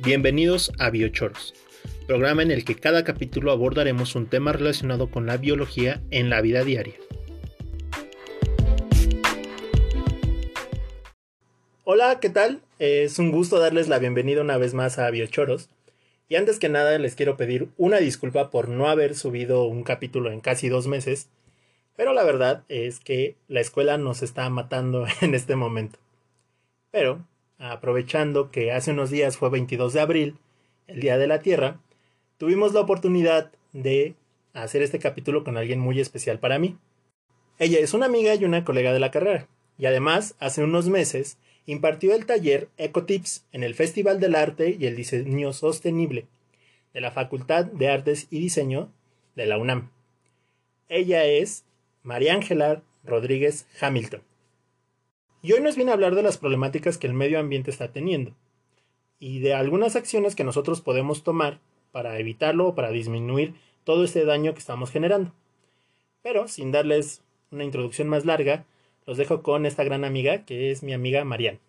Bienvenidos a Biochoros, programa en el que cada capítulo abordaremos un tema relacionado con la biología en la vida diaria. Hola, ¿qué tal? Es un gusto darles la bienvenida una vez más a Biochoros. Y antes que nada les quiero pedir una disculpa por no haber subido un capítulo en casi dos meses, pero la verdad es que la escuela nos está matando en este momento. Pero aprovechando que hace unos días fue 22 de abril, el Día de la Tierra, tuvimos la oportunidad de hacer este capítulo con alguien muy especial para mí. Ella es una amiga y una colega de la carrera, y además, hace unos meses, impartió el taller Ecotips en el Festival del Arte y el Diseño Sostenible de la Facultad de Artes y Diseño de la UNAM. Ella es María Ángela Rodríguez Hamilton. Y hoy nos viene a hablar de las problemáticas que el medio ambiente está teniendo y de algunas acciones que nosotros podemos tomar para evitarlo o para disminuir todo este daño que estamos generando. Pero sin darles una introducción más larga, los dejo con esta gran amiga que es mi amiga Marian.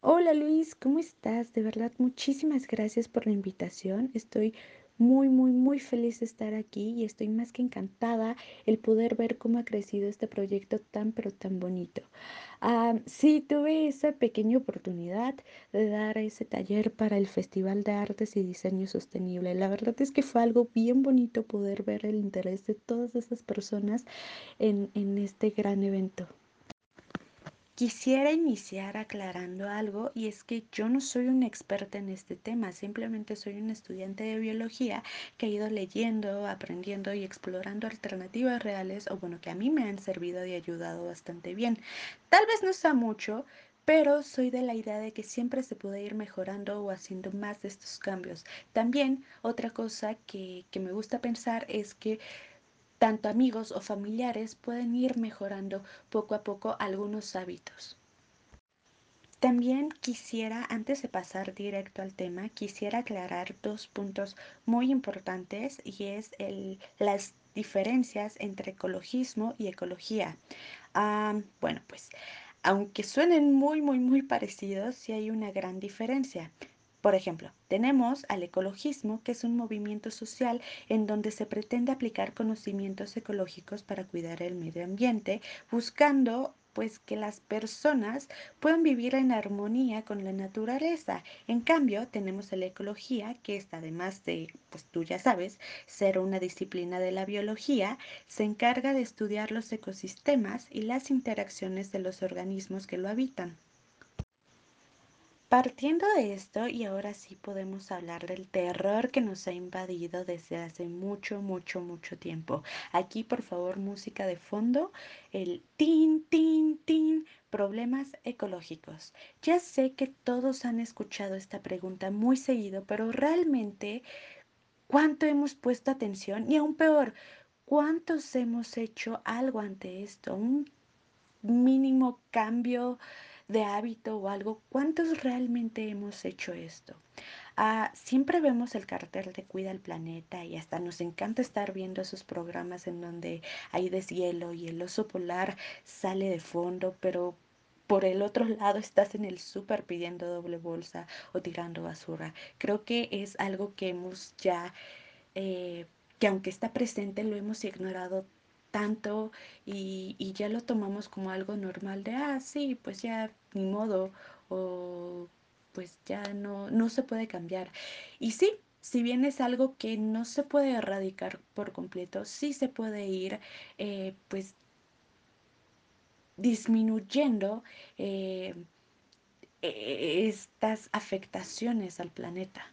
Hola Luis, ¿cómo estás? De verdad, muchísimas gracias por la invitación. Estoy muy, muy, muy feliz de estar aquí y estoy más que encantada el poder ver cómo ha crecido este proyecto tan, pero tan bonito. Ah, sí, tuve esa pequeña oportunidad de dar ese taller para el Festival de Artes y Diseño Sostenible. La verdad es que fue algo bien bonito poder ver el interés de todas esas personas en, en este gran evento. Quisiera iniciar aclarando algo y es que yo no soy una experta en este tema, simplemente soy un estudiante de biología que ha ido leyendo, aprendiendo y explorando alternativas reales o bueno, que a mí me han servido y ayudado bastante bien. Tal vez no sea mucho, pero soy de la idea de que siempre se puede ir mejorando o haciendo más de estos cambios. También otra cosa que, que me gusta pensar es que tanto amigos o familiares pueden ir mejorando poco a poco algunos hábitos. También quisiera, antes de pasar directo al tema, quisiera aclarar dos puntos muy importantes y es el, las diferencias entre ecologismo y ecología. Ah, bueno, pues aunque suenen muy, muy, muy parecidos, sí hay una gran diferencia. Por ejemplo, tenemos al ecologismo, que es un movimiento social en donde se pretende aplicar conocimientos ecológicos para cuidar el medio ambiente, buscando pues que las personas puedan vivir en armonía con la naturaleza. En cambio, tenemos la ecología, que es además de, pues tú ya sabes, ser una disciplina de la biología, se encarga de estudiar los ecosistemas y las interacciones de los organismos que lo habitan. Partiendo de esto, y ahora sí podemos hablar del terror que nos ha invadido desde hace mucho, mucho, mucho tiempo. Aquí, por favor, música de fondo, el tin, tin, tin, problemas ecológicos. Ya sé que todos han escuchado esta pregunta muy seguido, pero realmente, ¿cuánto hemos puesto atención? Y aún peor, ¿cuántos hemos hecho algo ante esto? Un mínimo cambio de hábito o algo, ¿cuántos realmente hemos hecho esto? Ah, siempre vemos el cartel de Cuida el Planeta y hasta nos encanta estar viendo esos programas en donde hay deshielo y el oso polar sale de fondo, pero por el otro lado estás en el súper pidiendo doble bolsa o tirando basura. Creo que es algo que hemos ya, eh, que aunque está presente, lo hemos ignorado tanto y, y, ya lo tomamos como algo normal de, ah, sí, pues ya ni modo o pues ya no, no se puede cambiar. Y sí, si bien es algo que no se puede erradicar por completo, sí se puede ir eh, pues disminuyendo eh, e-, estas afectaciones al planeta.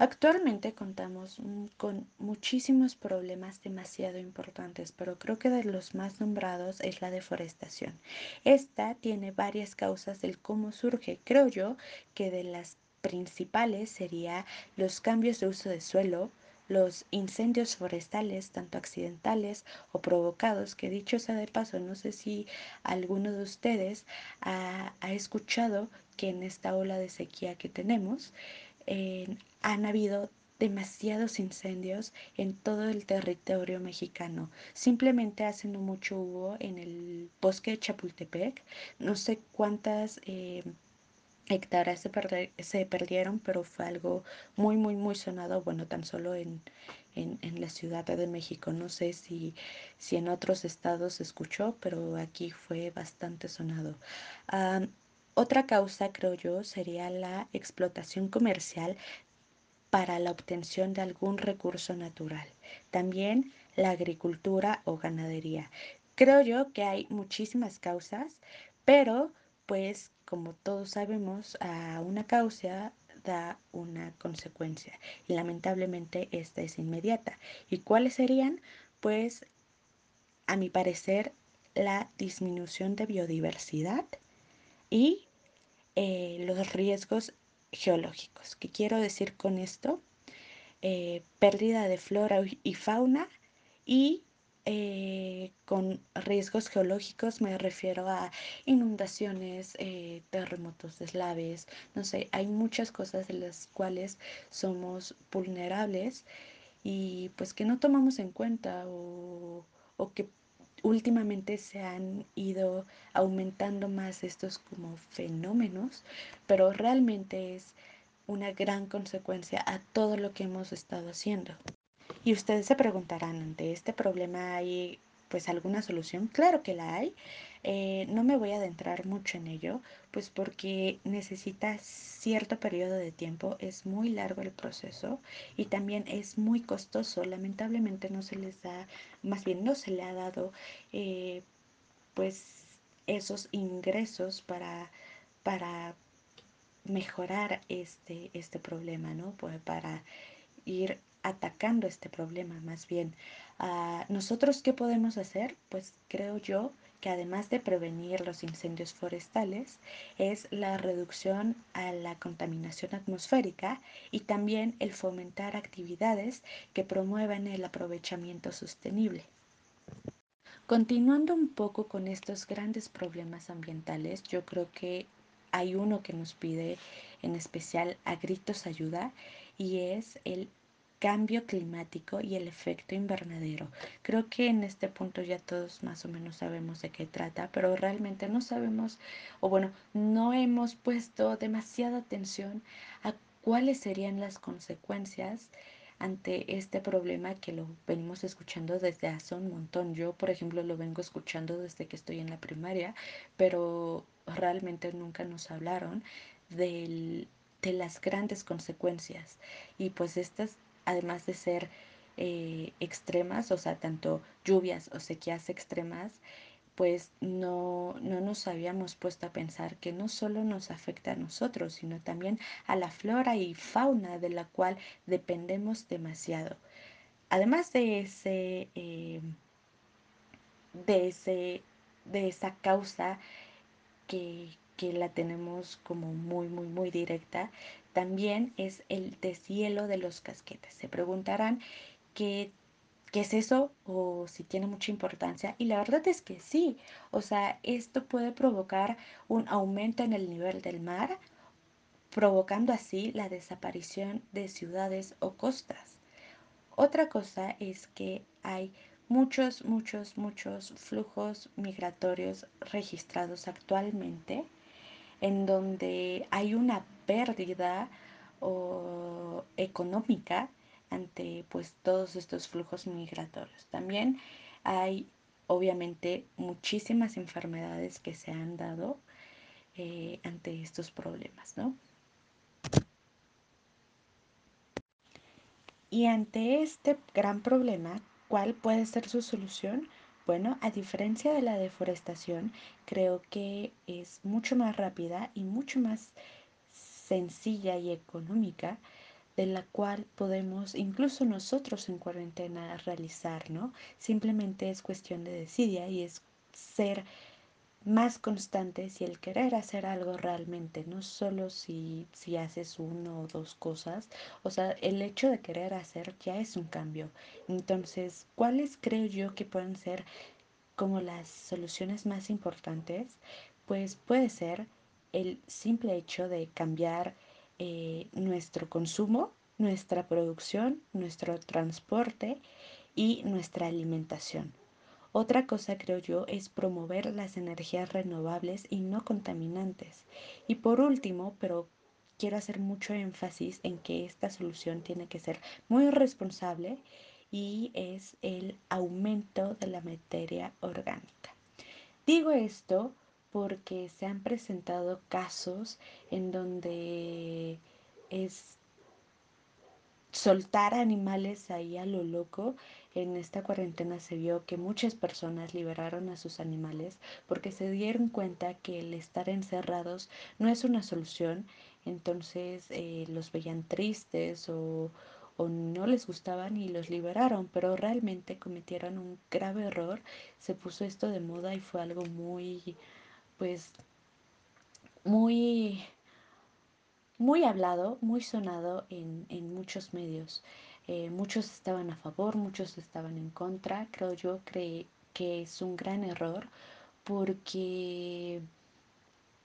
Actualmente contamos con muchísimos problemas demasiado importantes, pero creo que de los más nombrados es la deforestación. Esta tiene varias causas del cómo surge. Creo yo que de las principales sería los cambios de uso de suelo, los incendios forestales, tanto accidentales o provocados, que dicho sea de paso, no sé si alguno de ustedes ha, ha escuchado que en esta ola de sequía que tenemos, han habido demasiados incendios en todo el territorio mexicano. Simplemente hace no mucho hubo en el bosque de Chapultepec, no sé cuántas eh, hectáreas se, perdieron, pero fue algo muy, muy, muy sonado, bueno, tan solo en, en, la Ciudad de México. No sé si, si en otros estados se escuchó, pero aquí fue bastante sonado. Um, otra causa, creo yo, sería la explotación comercial para la obtención de algún recurso natural. También la agricultura o ganadería. Creo yo que hay muchísimas causas, pero pues como todos sabemos, a una causa da una consecuencia y lamentablemente esta es inmediata. ¿Y cuáles serían? Pues a mi parecer la disminución de biodiversidad y eh, los riesgos geológicos. ¿Qué quiero decir con esto? Eh, pérdida de flora y fauna y eh, con riesgos geológicos me refiero a inundaciones, eh, terremotos, deslaves, no sé, hay muchas cosas de las cuales somos vulnerables y pues que no tomamos en cuenta o, o que últimamente se han ido aumentando más estos como fenómenos, pero realmente es una gran consecuencia a todo lo que hemos estado haciendo. Y ustedes se preguntarán, ante este problema hay pues alguna solución. Claro que la hay. Eh, no me voy a adentrar mucho en ello, pues porque necesita cierto periodo de tiempo, es muy largo el proceso y también es muy costoso. Lamentablemente no se les da, más bien no se le ha dado eh, pues esos ingresos para, para mejorar este, este problema, ¿no? Pues para ir atacando este problema más bien. Uh, ¿Nosotros qué podemos hacer? Pues creo yo que además de prevenir los incendios forestales, es la reducción a la contaminación atmosférica y también el fomentar actividades que promuevan el aprovechamiento sostenible. Continuando un poco con estos grandes problemas ambientales, yo creo que hay uno que nos pide en especial a gritos ayuda y es el cambio climático y el efecto invernadero. Creo que en este punto ya todos más o menos sabemos de qué trata, pero realmente no sabemos, o bueno, no hemos puesto demasiada atención a cuáles serían las consecuencias ante este problema que lo venimos escuchando desde hace un montón. Yo, por ejemplo, lo vengo escuchando desde que estoy en la primaria, pero realmente nunca nos hablaron del, de las grandes consecuencias. Y pues estas además de ser eh, extremas, o sea, tanto lluvias o sequías extremas, pues no, no nos habíamos puesto a pensar que no solo nos afecta a nosotros, sino también a la flora y fauna de la cual dependemos demasiado. Además de ese, eh, de ese, de esa causa que, que la tenemos como muy, muy, muy directa, también es el deshielo de los casquetes. Se preguntarán qué, qué es eso o si tiene mucha importancia. Y la verdad es que sí. O sea, esto puede provocar un aumento en el nivel del mar, provocando así la desaparición de ciudades o costas. Otra cosa es que hay muchos, muchos, muchos flujos migratorios registrados actualmente en donde hay una pérdida o económica ante pues todos estos flujos migratorios. También hay obviamente muchísimas enfermedades que se han dado eh, ante estos problemas, ¿no? Y ante este gran problema, ¿cuál puede ser su solución? Bueno, a diferencia de la deforestación, creo que es mucho más rápida y mucho más sencilla y económica de la cual podemos incluso nosotros en cuarentena realizar, ¿no? Simplemente es cuestión de decidir y es ser más constantes y el querer hacer algo realmente, no solo si, si haces uno o dos cosas, o sea, el hecho de querer hacer ya es un cambio. Entonces, ¿cuáles creo yo que pueden ser como las soluciones más importantes? Pues puede ser el simple hecho de cambiar eh, nuestro consumo, nuestra producción, nuestro transporte y nuestra alimentación. Otra cosa, creo yo, es promover las energías renovables y no contaminantes. Y por último, pero quiero hacer mucho énfasis en que esta solución tiene que ser muy responsable y es el aumento de la materia orgánica. Digo esto porque se han presentado casos en donde es soltar animales ahí a lo loco. En esta cuarentena se vio que muchas personas liberaron a sus animales porque se dieron cuenta que el estar encerrados no es una solución. Entonces eh, los veían tristes o, o no les gustaban y los liberaron, pero realmente cometieron un grave error. Se puso esto de moda y fue algo muy, pues, muy muy hablado, muy sonado en, en muchos medios. Eh, muchos estaban a favor, muchos estaban en contra. Creo yo que es un gran error porque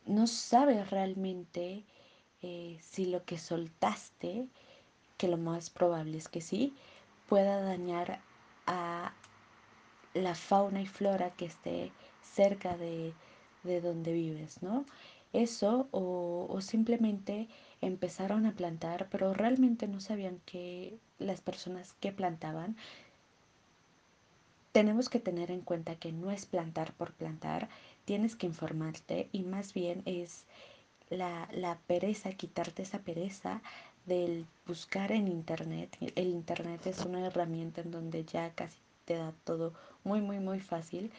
no sabes realmente eh, si lo que soltaste, que lo más probable es que sí, pueda dañar a la fauna y flora que esté cerca de, de donde vives, ¿no? Eso o, o simplemente empezaron a plantar, pero realmente no sabían que las personas que plantaban tenemos que tener en cuenta que no es plantar por plantar, tienes que informarte y más bien es la, la, pereza, quitarte esa pereza del buscar en internet. El internet es una herramienta en donde ya casi te da todo muy, muy, muy fácil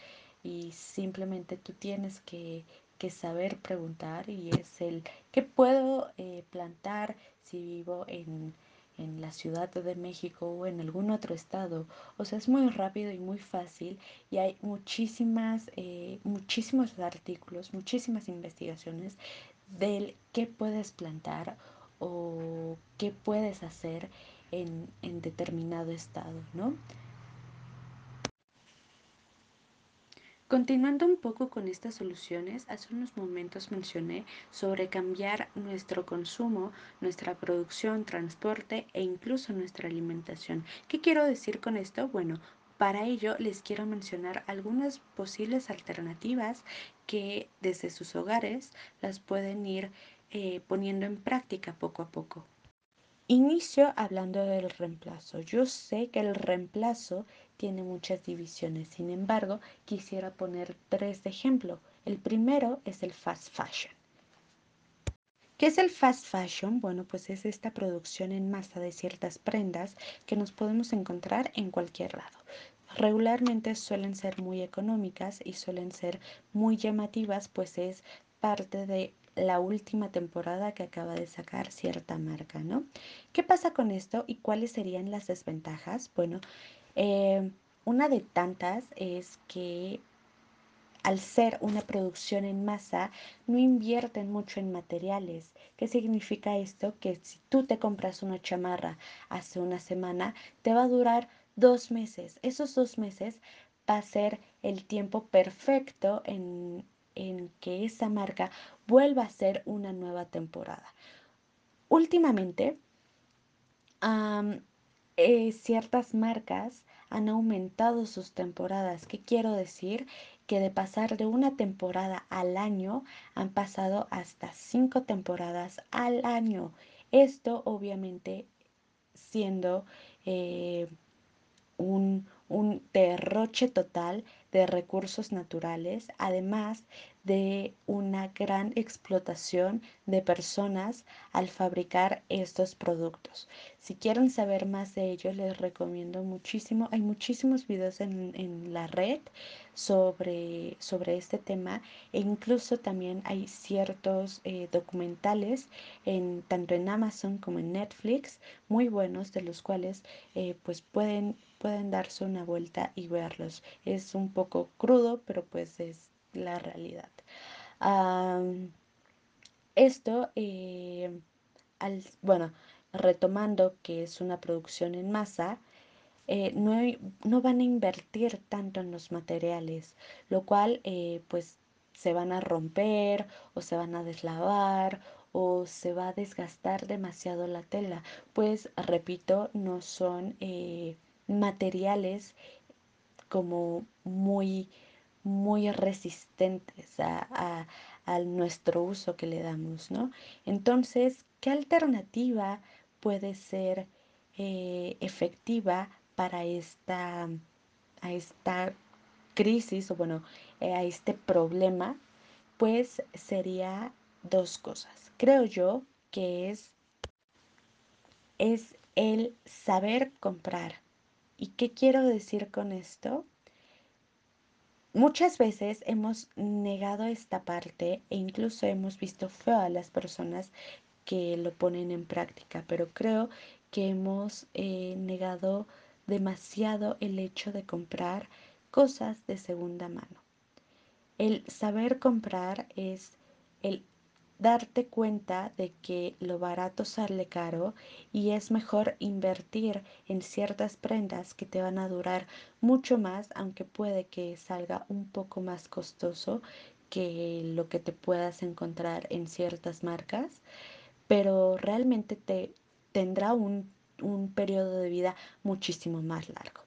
y simplemente tú tienes que que saber preguntar y es el qué puedo eh, plantar si vivo en, en la Ciudad de México o en algún otro estado. O sea, es muy rápido y muy fácil y hay muchísimas, eh, muchísimos artículos, muchísimas investigaciones del qué puedes plantar o qué puedes hacer en, en determinado estado, ¿no? Continuando un poco con estas soluciones, hace unos momentos mencioné sobre cambiar nuestro consumo, nuestra producción, transporte e incluso nuestra alimentación. ¿Qué quiero decir con esto? Bueno, para ello les quiero mencionar algunas posibles alternativas que desde sus hogares las pueden ir eh, poniendo en práctica poco a poco. Inicio hablando del reemplazo. Yo sé que el reemplazo tiene muchas divisiones. Sin embargo, quisiera poner tres de ejemplo. El primero es el fast fashion. ¿Qué es el fast fashion? Bueno, pues es esta producción en masa de ciertas prendas que nos podemos encontrar en cualquier lado. Regularmente suelen ser muy económicas y suelen ser muy llamativas, pues es parte de la última temporada que acaba de sacar cierta marca, ¿no? ¿Qué pasa con esto y cuáles serían las desventajas? Bueno, eh, una de tantas es que al ser una producción en masa, no invierten mucho en materiales. ¿Qué significa esto? Que si tú te compras una chamarra hace una semana, te va a durar dos meses. Esos dos meses va a ser el tiempo perfecto en, en que esa marca vuelva a ser una nueva temporada. Últimamente, eh, ciertas marcas han aumentado sus temporadas. ¿Qué quiero decir? Que de pasar de una temporada al año han pasado hasta cinco temporadas al año. Esto obviamente siendo eh, un, un derroche total de recursos naturales, además de una gran explotación de personas al fabricar estos productos. Si quieren saber más de ello, les recomiendo muchísimo. Hay muchísimos videos en, en la red sobre, sobre este tema e incluso también hay ciertos eh, documentales en, tanto en Amazon como en Netflix muy buenos de los cuales eh, pues pueden, pueden darse una vuelta y verlos. Es un poco crudo, pero pues es la realidad. Esto, eh, al, bueno, retomando que es una producción en masa, eh, no, no, van a invertir tanto en los materiales, lo cual eh, pues se van a romper o se van a deslavar o se va a desgastar demasiado la tela, pues repito, no son materiales como muy, muy resistentes a, nuestro uso que le damos, ¿no? Entonces, ¿qué alternativa puede ser eh, efectiva para esta, a esta crisis o bueno, eh, a este problema? Pues sería dos cosas. Creo yo que es, es el saber comprar. ¿Y qué quiero decir con esto? Muchas veces hemos negado esta parte e incluso hemos visto feo a las personas que lo ponen en práctica, pero creo que hemos eh, negado demasiado el hecho de comprar cosas de segunda mano. El saber comprar es el darte cuenta de que lo barato sale caro y es mejor invertir en ciertas prendas que te van a durar mucho más, aunque puede que salga un poco más costoso que lo que te puedas encontrar en ciertas marcas, pero realmente te tendrá un, un periodo de vida muchísimo más largo.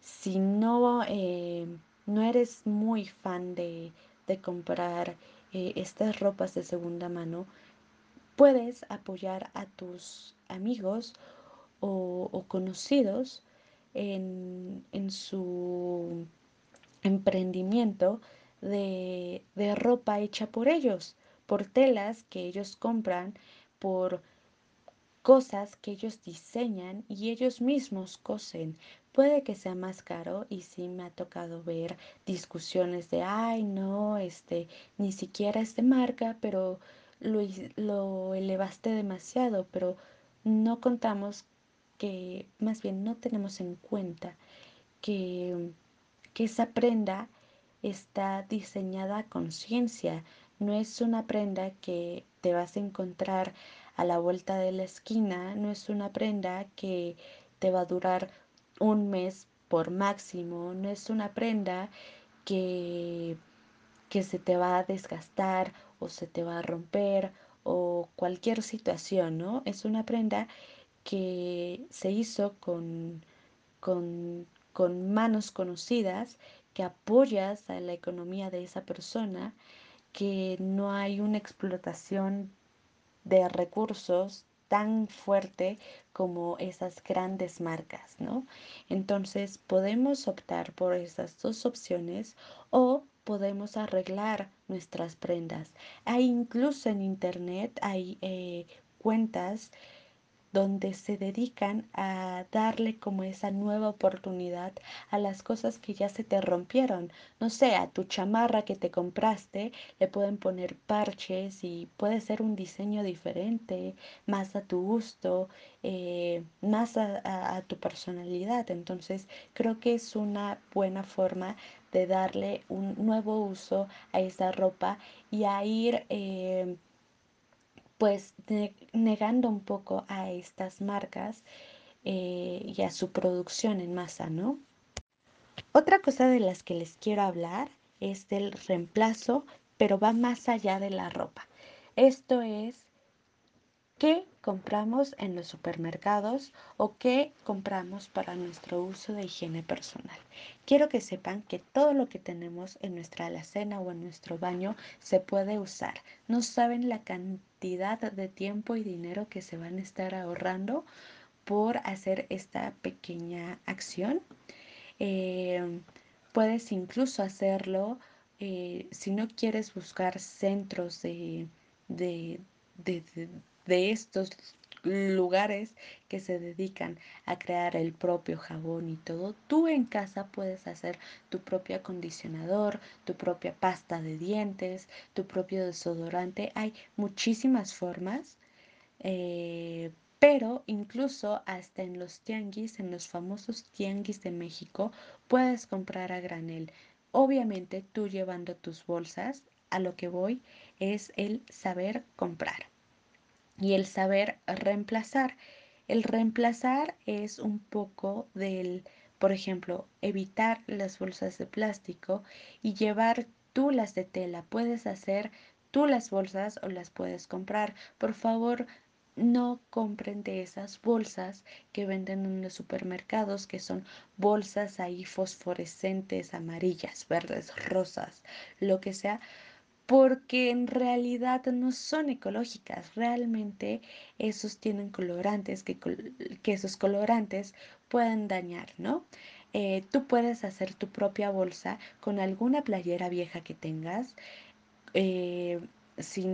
Si no, eh, no eres muy fan de, de comprar eh, estas ropas de segunda mano, puedes apoyar a tus amigos o, conocidos en, su emprendimiento de, de ropa hecha por ellos, por telas que ellos compran, por cosas que ellos diseñan y ellos mismos cosen. Puede que sea más caro y sí me ha tocado ver discusiones de, ay, no, este, ni siquiera es de marca, pero lo, lo elevaste demasiado, pero no contamos que, más bien no tenemos en cuenta que, que esa prenda está diseñada a conciencia, no es una prenda que te vas a encontrar a la vuelta de la esquina, no es una prenda que te va a durar un mes por máximo, no es una prenda que, que se te va a desgastar o se te va a romper o cualquier situación, ¿no? Es una prenda que se hizo con, con, con manos conocidas, que apoyas a la economía de esa persona, que no hay una explotación de recursos tan fuerte como esas grandes marcas, ¿no? Entonces podemos optar por esas dos opciones o podemos arreglar nuestras prendas. Hay incluso en internet hay eh, cuentas donde se dedican a darle como esa nueva oportunidad a las cosas que ya se te rompieron. No sé, a tu chamarra que te compraste le pueden poner parches y puede ser un diseño diferente, más a tu gusto, eh, más a, tu personalidad. Entonces creo que es una buena forma de darle un nuevo uso a esa ropa y a ir... Eh, pues negando un poco a estas marcas eh, y a su producción en masa, ¿no? Otra cosa de las que les quiero hablar es del reemplazo, pero va más allá de la ropa. Esto es qué compramos en los supermercados o qué compramos para nuestro uso de higiene personal. Quiero que sepan que todo lo que tenemos en nuestra alacena o en nuestro baño se puede usar. No saben la cantidad de tiempo y dinero que se van a estar ahorrando por hacer esta pequeña acción. Eh, puedes incluso hacerlo eh, si no quieres buscar centros de, de de estos lugares que se dedican a crear el propio jabón y todo, tú en casa puedes hacer tu propio acondicionador, tu propia pasta de dientes, tu propio desodorante. Hay muchísimas formas, eh, pero incluso hasta en los tianguis, en los famosos tianguis de México, puedes comprar a granel. Obviamente tú llevando tus bolsas, a lo que voy es el saber comprar y el saber reemplazar. El reemplazar es un poco del, por ejemplo, evitar las bolsas de plástico y llevar tú las de tela. Puedes hacer tú las bolsas o las puedes comprar. Por favor, no compren de esas bolsas que venden en los supermercados, que son bolsas ahí fosforescentes, amarillas, verdes, rosas, lo que sea, porque en realidad no son ecológicas. Realmente esos tienen colorantes que, esos colorantes pueden dañar, ¿no? Eh, tú puedes hacer tu propia bolsa con alguna playera vieja que tengas. Eh, si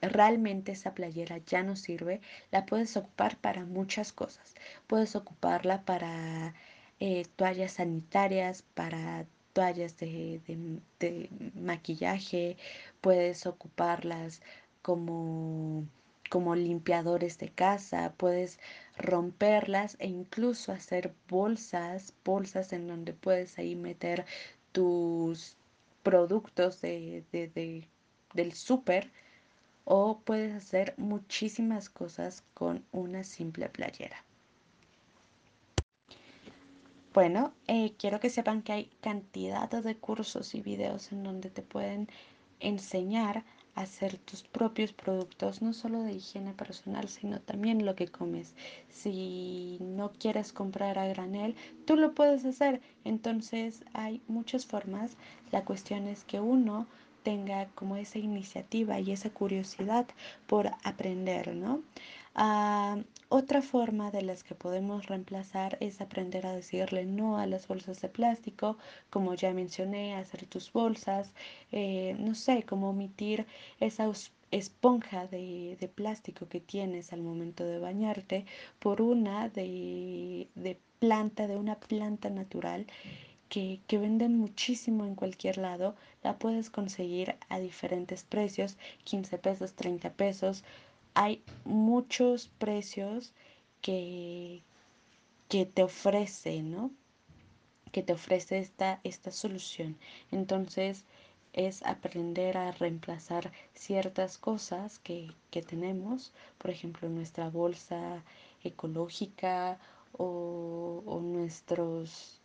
realmente esa playera ya no sirve, la puedes ocupar para muchas cosas. Puedes ocuparla para eh, toallas sanitarias, para toallas de, maquillaje, puedes ocuparlas como, limpiadores de casa, puedes romperlas e incluso hacer bolsas, bolsas en donde puedes ahí meter tus productos de del súper o puedes hacer muchísimas cosas con una simple playera. Bueno, eh, quiero que sepan que hay cantidad de cursos y videos en donde te pueden enseñar a hacer tus propios productos, no solo de higiene personal, sino también lo que comes. Si no quieres comprar a granel, tú lo puedes hacer. Entonces hay muchas formas. La cuestión es que uno tenga como esa iniciativa y esa curiosidad por aprender, ¿no? Ah, otra forma de las que podemos reemplazar es aprender a decirle no a las bolsas de plástico, como ya mencioné, hacer tus bolsas, eh, no sé, como omitir esa esponja de, plástico que tienes al momento de bañarte por una de, de planta, de una planta natural que, que, venden muchísimo en cualquier lado, la puedes conseguir a diferentes precios, 15 pesos, 30 pesos. Hay muchos precios que, que te ofrece, ¿no? Que te ofrece esta, esta solución. Entonces es aprender a reemplazar ciertas cosas que, que tenemos, por ejemplo, nuestra bolsa ecológica o, o nuestros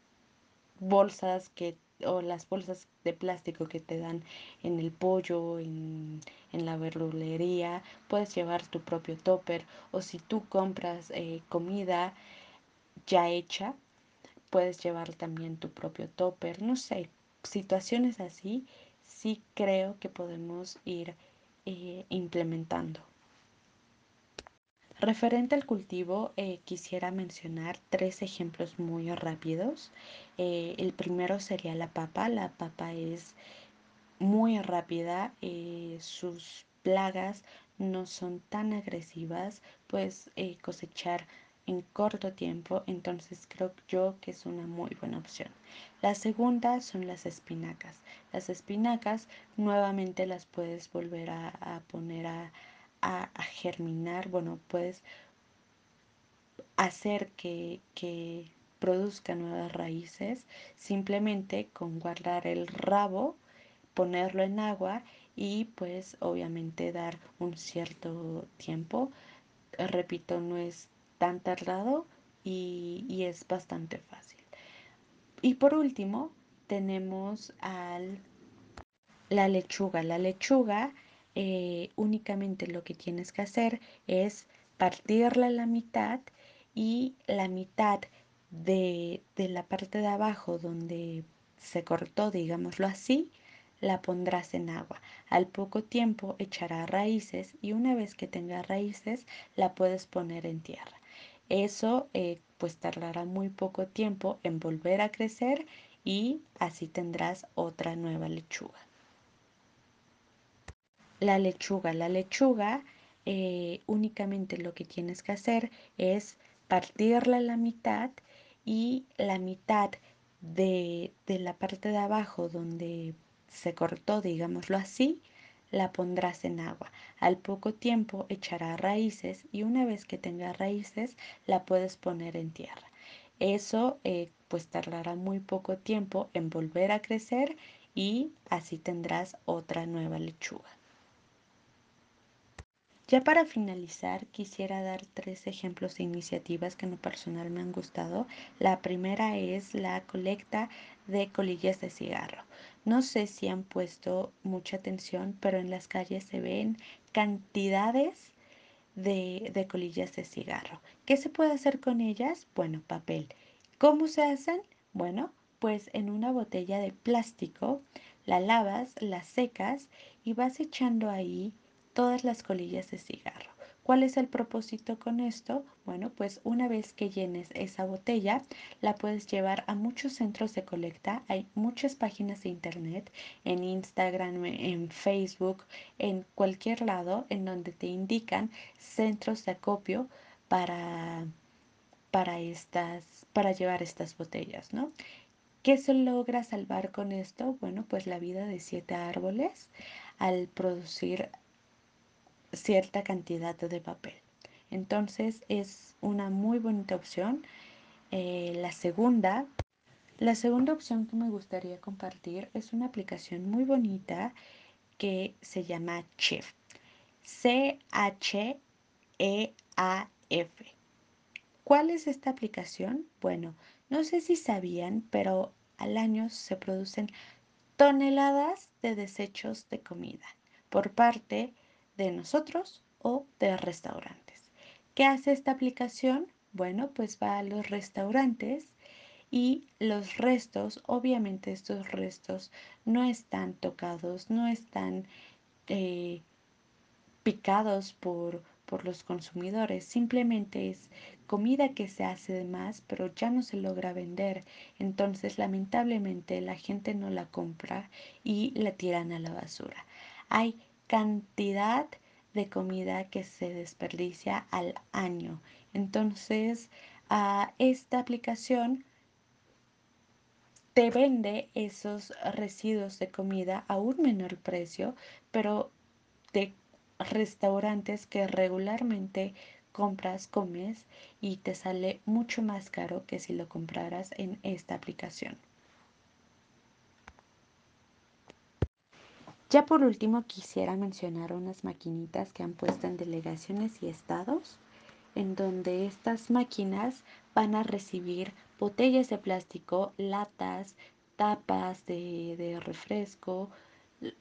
bolsas que o las bolsas de plástico que te dan en el pollo, en, en la verdulería, puedes llevar tu propio topper o si tú compras eh, comida ya hecha, puedes llevar también tu propio topper, no sé, situaciones así, sí creo que podemos ir eh, implementando. Referente al cultivo, eh, quisiera mencionar tres ejemplos muy rápidos. Eh, el primero sería la papa. La papa es muy rápida, eh, sus plagas no son tan agresivas, puedes cosechar en corto tiempo, entonces creo yo que es una muy buena opción. La segunda son las espinacas. Las espinacas nuevamente las puedes volver a, a poner a, a, germinar, bueno, puedes hacer que, que produzca nuevas raíces simplemente con guardar el rabo, ponerlo en agua y pues obviamente dar un cierto tiempo. Repito, no es tan tardado y, y es bastante fácil. Y por último tenemos al la lechuga. La lechuga eh, únicamente lo que tienes que hacer es partirla a la mitad y la mitad de, de la parte de abajo donde se cortó, digámoslo así, la pondrás en agua. Al poco tiempo echará raíces y una vez que tenga raíces la puedes poner en tierra. Eso eh, pues tardará muy poco tiempo en volver a crecer y así tendrás otra nueva lechuga la lechuga. La lechuga eh, únicamente lo que tienes que hacer es partirla a la mitad y la mitad de, de la parte de abajo donde se cortó, digámoslo así, la pondrás en agua. Al poco tiempo echará raíces y una vez que tenga raíces la puedes poner en tierra. Eso eh, pues tardará muy poco tiempo en volver a crecer y así tendrás otra nueva lechuga. Ya para finalizar, quisiera dar tres ejemplos de iniciativas que en lo personal me han gustado. La primera es la colecta de colillas de cigarro. No sé si han puesto mucha atención, pero en las calles se ven cantidades de, de colillas de cigarro. ¿Qué se puede hacer con ellas? Bueno, papel. ¿Cómo se hacen? Bueno, pues en una botella de plástico la lavas, la secas y vas echando ahí todas las colillas de cigarro. ¿Cuál es el propósito con esto? Bueno, pues una vez que llenes esa botella, la puedes llevar a muchos centros de colecta. Hay muchas páginas de internet, en Instagram, en Facebook, en cualquier lado, en donde te indican centros de acopio para, para, estas, para llevar estas botellas, ¿no? ¿Qué se logra salvar con esto? Bueno, pues la vida de siete árboles al producir cierta cantidad de papel. Entonces es una muy bonita opción. Eh, la segunda, la segunda opción que me gustaría compartir es una aplicación muy bonita que se llama Chef. C-H-E-A-F. ¿Cuál es esta aplicación? Bueno, no sé si sabían, pero al año se producen toneladas de desechos de comida por parte de nosotros o de restaurantes. ¿Qué hace esta aplicación? Bueno, pues va a los restaurantes y los restos, obviamente estos restos no están tocados, no están eh, picados por, por los consumidores, simplemente es comida que se hace de más, pero ya no se logra vender. Entonces, lamentablemente, la gente no la compra y la tiran a la basura. Hay cantidad de comida que se desperdicia al año. Entonces, a esta aplicación te vende esos residuos de comida a un menor precio, pero de restaurantes que regularmente compras, comes y te sale mucho más caro que si lo compraras en esta aplicación. Ya por último quisiera mencionar unas maquinitas que han puesto en delegaciones y estados, en donde estas máquinas van a recibir botellas de plástico, latas, tapas de, refresco,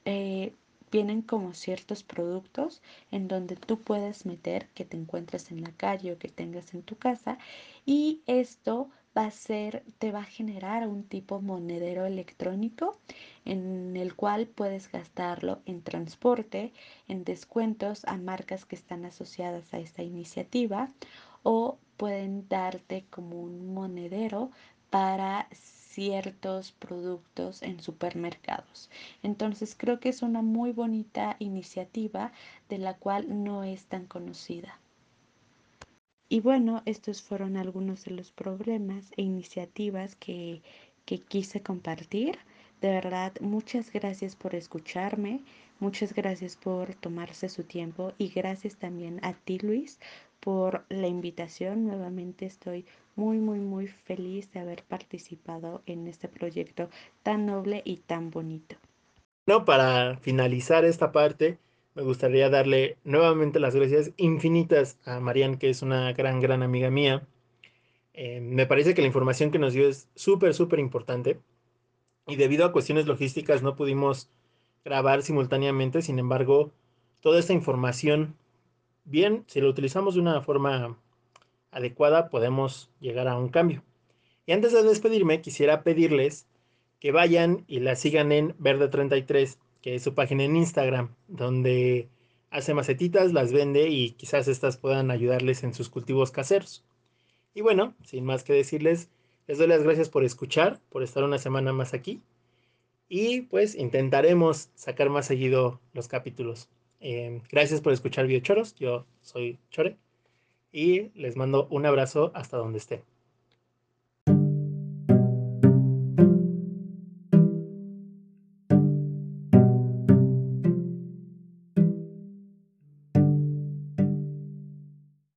eh, vienen como ciertos productos en donde tú puedes meter que te encuentres en la calle o que tengas en tu casa y esto va a ser, te va a generar un tipo monedero electrónico en el cual puedes gastarlo en transporte, en descuentos a marcas que están asociadas a esta iniciativa o pueden darte como un monedero para ciertos productos en supermercados. Entonces creo que es una muy bonita iniciativa de la cual no es tan conocida. Y bueno, estos fueron algunos de los problemas e iniciativas que, que quise compartir. De verdad, muchas gracias por escucharme, muchas gracias por tomarse su tiempo y gracias también a ti Luis por la invitación. Nuevamente estoy muy, muy, muy feliz de haber participado en este proyecto tan noble y tan bonito. No, para finalizar esta parte, me gustaría darle nuevamente las gracias infinitas a Marian, que es una gran, gran amiga mía. Eh, me parece que la información que nos dio es súper, súper importante. Y debido a cuestiones logísticas no pudimos grabar simultáneamente. Sin embargo, toda esta información, bien, si lo utilizamos de una forma adecuada podemos llegar a un cambio. Y antes de despedirme, quisiera pedirles que vayan y la sigan en Verde33, su página en Instagram, donde hace macetitas, las vende y quizás estas puedan ayudarles en sus cultivos caseros. Y bueno, sin más que decirles, les doy las gracias por escuchar, por estar una semana más aquí. Y pues intentaremos sacar más seguido los capítulos. Eh, gracias por escuchar Biochoros. Yo soy Chore y les mando un abrazo hasta donde estén.